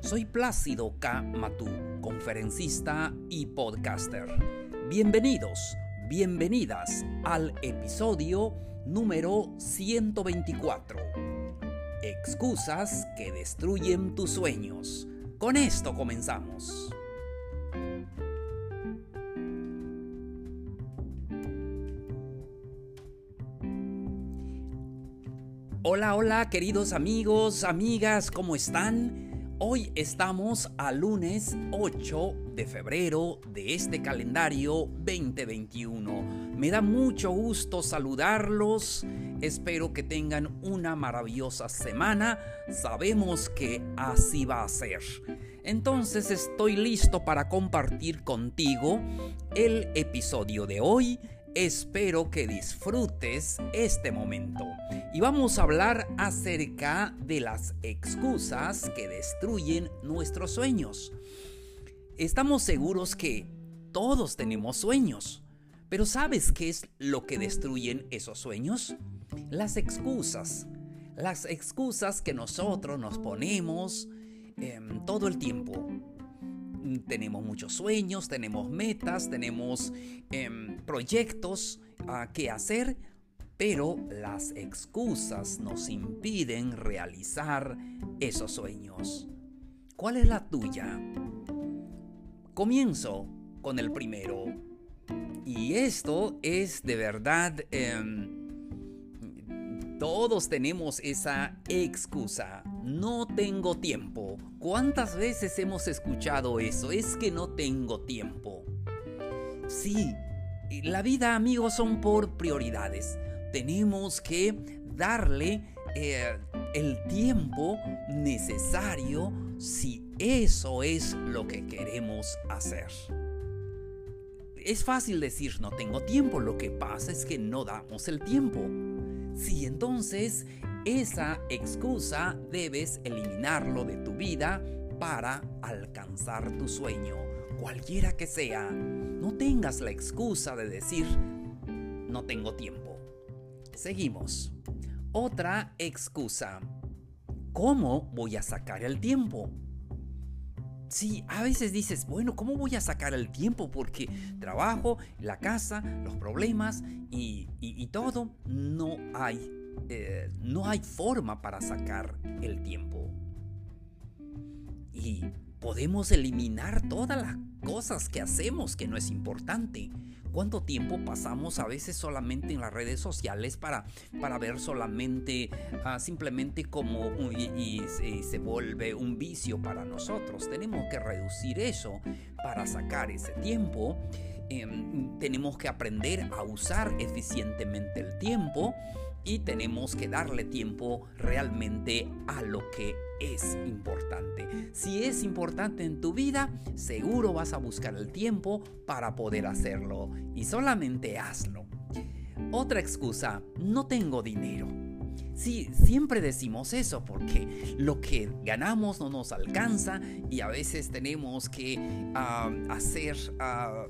Soy Plácido K. Matú, conferencista y podcaster. Bienvenidos, bienvenidas al episodio número 124. Excusas que destruyen tus sueños. Con esto comenzamos. Hola, hola queridos amigos, amigas, ¿cómo están? Hoy estamos a lunes 8 de febrero de este calendario 2021. Me da mucho gusto saludarlos. Espero que tengan una maravillosa semana. Sabemos que así va a ser. Entonces estoy listo para compartir contigo el episodio de hoy Espero que disfrutes este momento. Y vamos a hablar acerca de las excusas que destruyen nuestros sueños. Estamos seguros que todos tenemos sueños. Pero ¿sabes qué es lo que destruyen esos sueños? Las excusas. Las excusas que nosotros nos ponemos em, todo el tiempo tenemos muchos sueños, tenemos metas, tenemos em, proyectos uh, que hacer, pero las excusas nos impiden realizar esos sueños. ¿Cuál es la tuya? Comienzo con el primero. Y esto es de verdad... Em, todos tenemos esa excusa. No tengo tiempo. ¿Cuántas veces hemos escuchado eso? Es que no tengo tiempo. Sí, la vida, amigos, son por prioridades. Tenemos que darle eh, el tiempo necesario si eso es lo que queremos hacer. Es fácil decir no tengo tiempo, lo que pasa es que no damos el tiempo. Sí, entonces esa excusa debes eliminarlo de tu vida para alcanzar tu sueño, cualquiera que sea. No tengas la excusa de decir, no tengo tiempo. Seguimos. Otra excusa. ¿Cómo voy a sacar el tiempo? Sí, a veces dices, bueno, ¿cómo voy a sacar el tiempo? Porque trabajo, la casa, los problemas y, todo, no hay, eh, no hay forma para sacar el tiempo. Y podemos eliminar todas las cosas que hacemos que no es importante. ¿Cuánto tiempo pasamos a veces solamente en las redes sociales para, para ver solamente ah, simplemente como y, se vuelve un vicio para nosotros? Tenemos que reducir eso para sacar ese tiempo. Em, tenemos que aprender a usar eficientemente el tiempo y tenemos que darle tiempo realmente a lo que es importante. Si es importante en tu vida, seguro vas a buscar el tiempo para poder hacerlo y solamente hazlo. Otra excusa, no tengo dinero. Sí, siempre decimos eso porque lo que ganamos no nos alcanza y a veces tenemos que ah, hacer, ah,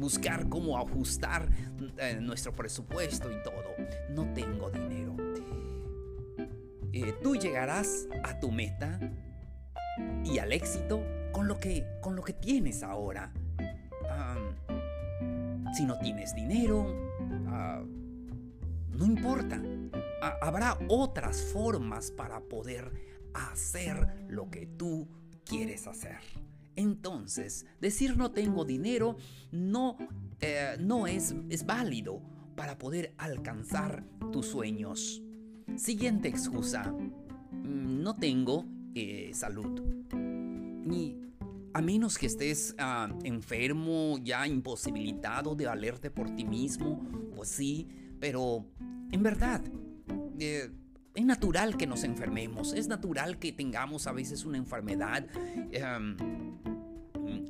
buscar cómo ajustar eh, nuestro presupuesto y todo. No tengo dinero. Eh, tú llegarás a tu meta y al éxito con lo que, con lo que tienes ahora. si no tienes dinero, ah, no importa. habrá otras formas para poder hacer lo que tú quieres hacer. Entonces, decir no tengo dinero no, eh, no es, es válido para poder alcanzar tus sueños. Siguiente excusa. Mm, no tengo eh, salud. Ni a menos que estés ah, enfermo, ya imposibilitado de valerte por ti mismo, pues sí, pero en verdad, eh, es natural que nos enfermemos, es natural que tengamos a veces una enfermedad. Em,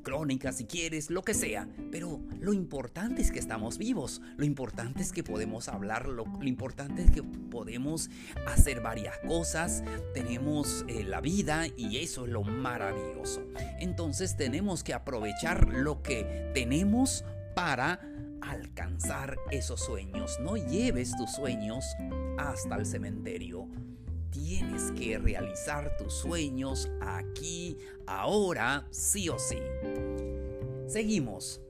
crónica si quieres, lo que sea. Pero lo importante es que estamos vivos, lo importante es que podemos hablar, lo, importante es que podemos hacer varias cosas, tenemos eh, la vida y eso es lo maravilloso. Entonces tenemos que aprovechar lo que tenemos para alcanzar esos sueños. No lleves tus sueños hasta el cementerio. Tienes que realizar tus sueños aquí, ahora, sí o sí. Seguimos.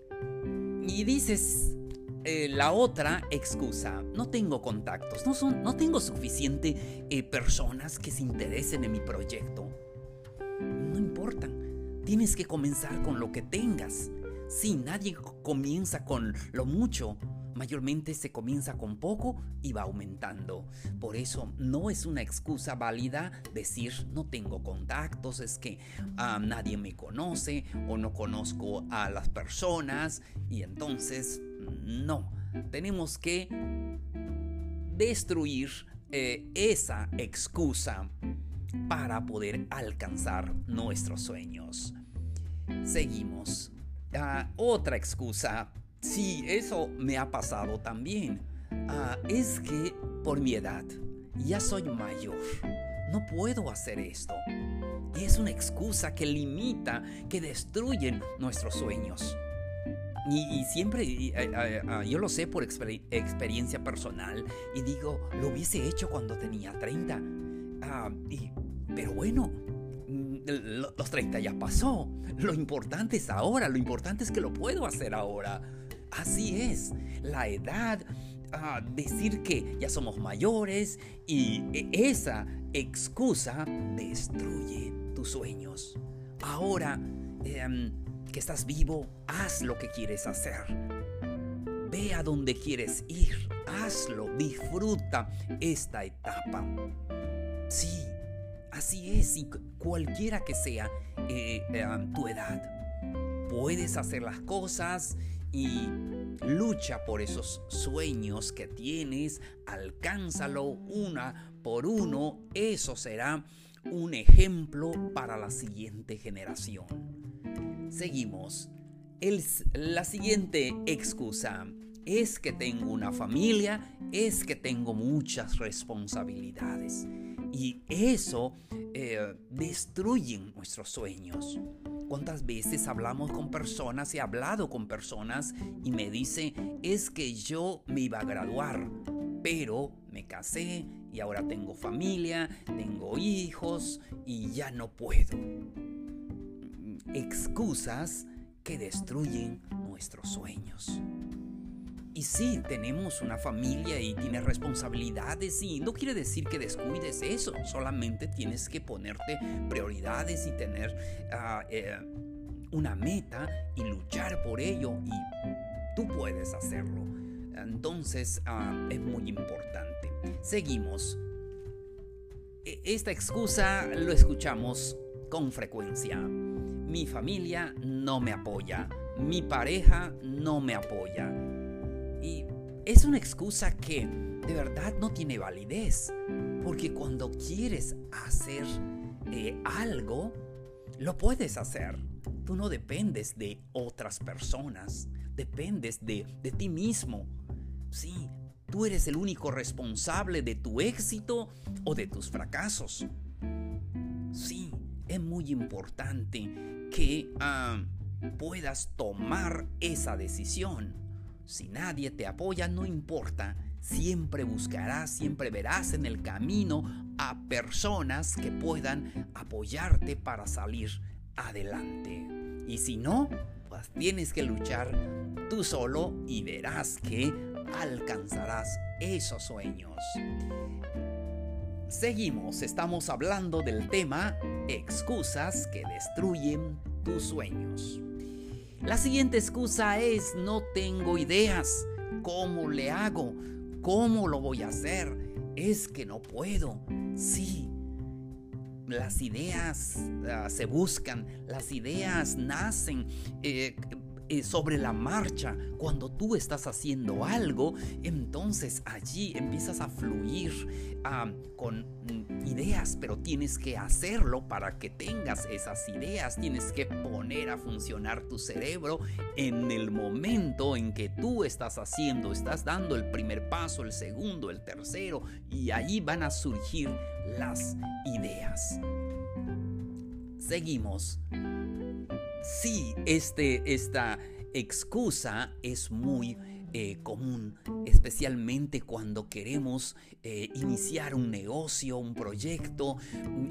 Y dices eh, la otra excusa, no tengo contactos, no, son, no tengo suficiente eh, personas que se interesen en mi proyecto. No importa, tienes que comenzar con lo que tengas. Si nadie comienza con lo mucho, mayormente se comienza con poco y va aumentando. Por eso no es una excusa válida decir no tengo contactos, es que ah, nadie me conoce o no conozco a las personas y entonces no. Tenemos que destruir eh, esa excusa para poder alcanzar nuestros sueños. Seguimos. Ah, otra excusa, sí, eso me ha pasado también, ah, es que por mi edad ya soy mayor, no puedo hacer esto. Y es una excusa que limita, que destruye nuestros sueños. Y, siempre, ah, yo lo sé por experiencia personal, y digo, lo hubiese hecho cuando tenía 30. pero bueno, los 30 ya pasó. Lo importante es ahora, lo importante es que lo puedo hacer ahora. Así es, la edad, ah, decir que ya somos mayores y e, esa excusa destruye tus sueños. Ahora em, que estás vivo, haz lo que quieres hacer. Ve a donde quieres ir, hazlo, disfruta esta etapa. Sí, Así es, y cualquiera que sea eh, eh, tu edad, puedes hacer las cosas y lucha por esos sueños que tienes, alcánzalo una por uno, eso será un ejemplo para la siguiente generación. Seguimos. la siguiente excusa es que tengo una familia, es que tengo muchas responsabilidades. Y eso eh, destruye nuestros sueños. ¿Cuántas veces hablamos con personas, he hablado con personas y me dice, es que yo me iba a graduar, pero me casé y ahora tengo familia, tengo hijos y ya no puedo? Excusas que destruyen nuestros sueños. Y sí, tenemos una familia y tienes responsabilidades y no quiere decir que descuides eso, solamente tienes que ponerte prioridades y tener ah, eh, una meta y luchar por ello y tú puedes hacerlo. Entonces ah, es muy importante. Seguimos. E, esta excusa lo escuchamos con frecuencia. Mi familia no me apoya. Mi pareja no me apoya es una excusa que de verdad no tiene validez. Porque cuando quieres hacer eh, algo, lo puedes hacer. Tú no dependes de otras personas, dependes de, de ti mismo. Sí, tú eres el único responsable de tu éxito o de tus fracasos. Sí, es muy importante que ah, puedas tomar esa decisión si nadie te apoya, no importa. Siempre buscarás, siempre verás en el camino a personas que puedan apoyarte para salir adelante. Y si no, pues tienes que luchar tú solo y verás que alcanzarás esos sueños. Seguimos, estamos hablando del tema excusas que destruyen tus sueños. La siguiente excusa es no tengo ideas. ¿Cómo le hago? ¿Cómo lo voy a hacer? Es que no puedo. Sí, las ideas ah, se buscan, las ideas nacen. Eh, eh, sobre la marcha. Cuando tú estás haciendo algo, entonces allí empiezas a fluir ah, con mm, ideas, pero tienes que hacerlo para que tengas esas ideas. Tienes que poner a funcionar tu cerebro en el momento en que tú estás haciendo, estás dando el primer paso, el segundo, el tercero, y ahí van a surgir las ideas. Seguimos Sí, este, esta excusa es muy eh, común, especialmente cuando queremos eh, iniciar un negocio, un proyecto.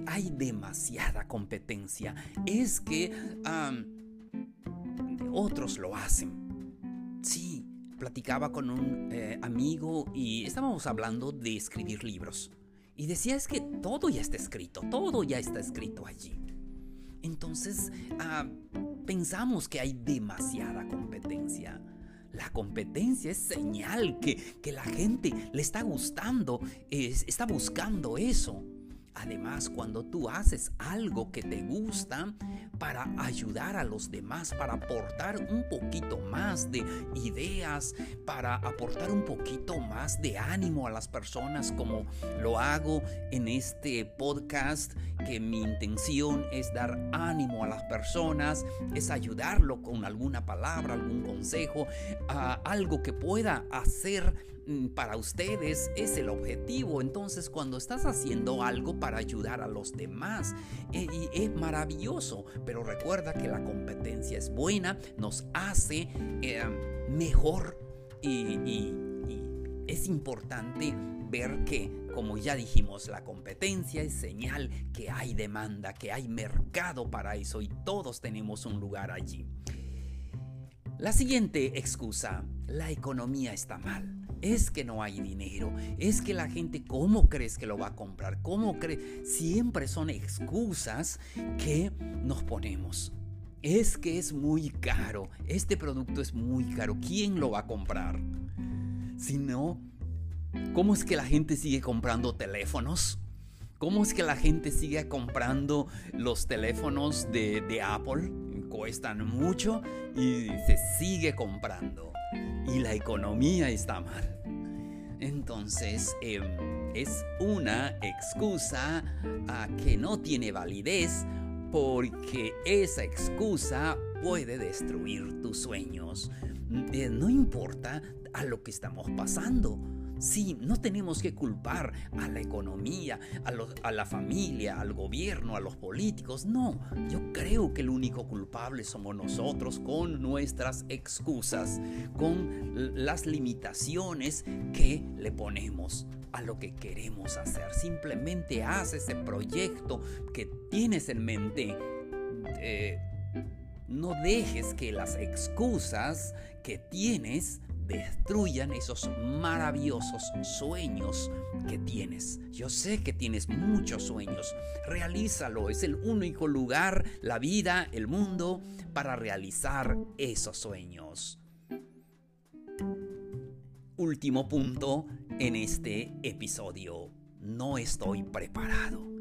Hay demasiada competencia. Es que otros lo hacen. Sí, platicaba con un eh, amigo y estábamos hablando de escribir libros. Y decía es que todo ya está escrito, todo ya está escrito allí. Entonces, ah, pensamos que hay demasiada competencia. La competencia es señal que, que la gente le está gustando, está buscando eso. Además, cuando tú haces algo que te gusta para ayudar a los demás, para aportar un poquito más de ideas, para aportar un poquito más de ánimo a las personas, como lo hago en este podcast, que mi intención es dar ánimo a las personas, es ayudarlo con alguna palabra, algún consejo, algo que pueda hacer para ustedes es el objetivo. Entonces cuando estás haciendo algo para ayudar a los demás, eh, es maravilloso. Pero recuerda que la competencia es buena, nos hace eh, mejor y es importante ver que, como ya dijimos, la competencia es señal que hay demanda, que hay mercado para eso y todos tenemos un lugar allí. La siguiente excusa, la economía está mal es que no hay dinero, es que la gente, ¿cómo crees que lo va a comprar? ¿Cómo crees? Siempre son excusas que nos ponemos. Es que es muy caro, este producto es muy caro, ¿quién lo va a comprar? Si no, ¿cómo es que la gente sigue comprando teléfonos? ¿Cómo es que la gente sigue comprando los teléfonos de, de Apple? Cuestan mucho y se sigue comprando y la economía está mal. Entonces, em, es una excusa que no tiene validez porque esa excusa puede destruir tus sueños. Eh, no importa a lo que estamos pasando Sí, no tenemos que culpar a la economía, a, la familia, al gobierno, a los políticos. No, yo creo que el único culpable somos nosotros con nuestras excusas, con las limitaciones que le ponemos a lo que queremos hacer. Simplemente haz ese proyecto que tienes en mente. Eh, no dejes que las excusas que tienes destruyan esos maravillosos sueños que tienes. Yo sé que tienes muchos sueños. Realízalo. Es el único lugar, la vida, el mundo, para realizar esos sueños. Último punto en este episodio. No estoy preparado.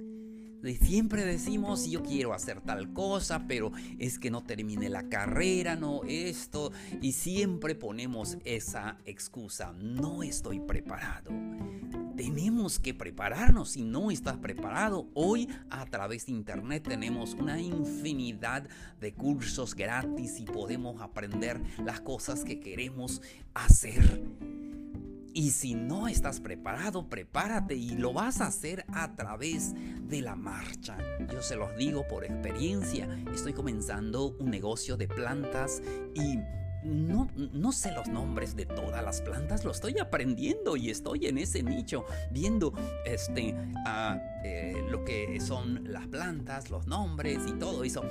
Siempre decimos, yo quiero hacer tal cosa, pero es que no termine la carrera, no esto. Y siempre ponemos esa excusa, no estoy preparado. Tenemos que prepararnos. Si no estás preparado, hoy a través de internet tenemos una infinidad de cursos gratis y podemos aprender las cosas que queremos hacer. Y si no estás preparado, prepárate y lo vas a hacer a través de la marcha. Yo se los digo por experiencia. Estoy comenzando un negocio de plantas y no, no, sé los nombres de todas las plantas, lo estoy aprendiendo y estoy en ese nicho viendo este, eh, lo que son las plantas, los nombres y todo eso.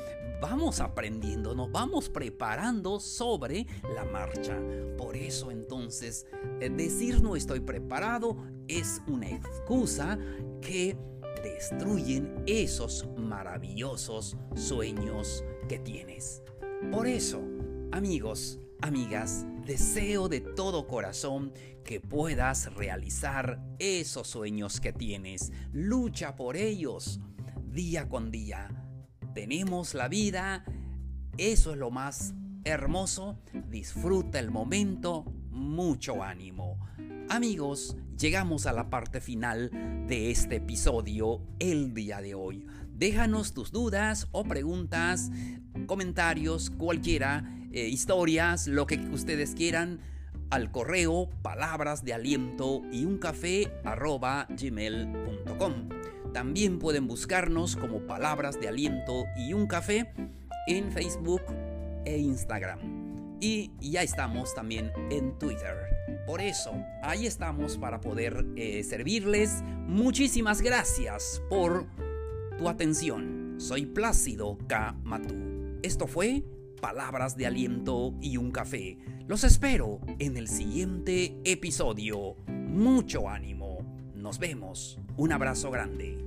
Vamos aprendiendo, nos vamos preparando sobre la marcha. Por eso entonces eh, decir no estoy preparado es una excusa que destruyen esos maravillosos sueños que tienes. Por eso, Amigos, amigas, deseo de todo corazón que puedas realizar esos sueños que tienes. Lucha por ellos día con día. Tenemos la vida, eso es lo más hermoso, disfruta el momento, mucho ánimo. Amigos, llegamos a la parte final de este episodio el día de hoy. Déjanos tus dudas o preguntas, comentarios, cualquiera, eh, historias, lo que ustedes quieran al correo palabras de aliento y un café arroba gmail.com. También pueden buscarnos como palabras de aliento y un café en Facebook e Instagram. Y ya estamos también en Twitter. Por eso, ahí estamos para poder eh, servirles. Muchísimas gracias por tu atención. Soy Plácido K. Matú. Esto fue Palabras de Aliento y un Café. Los espero en el siguiente episodio. Mucho ánimo. Nos vemos. Un abrazo grande.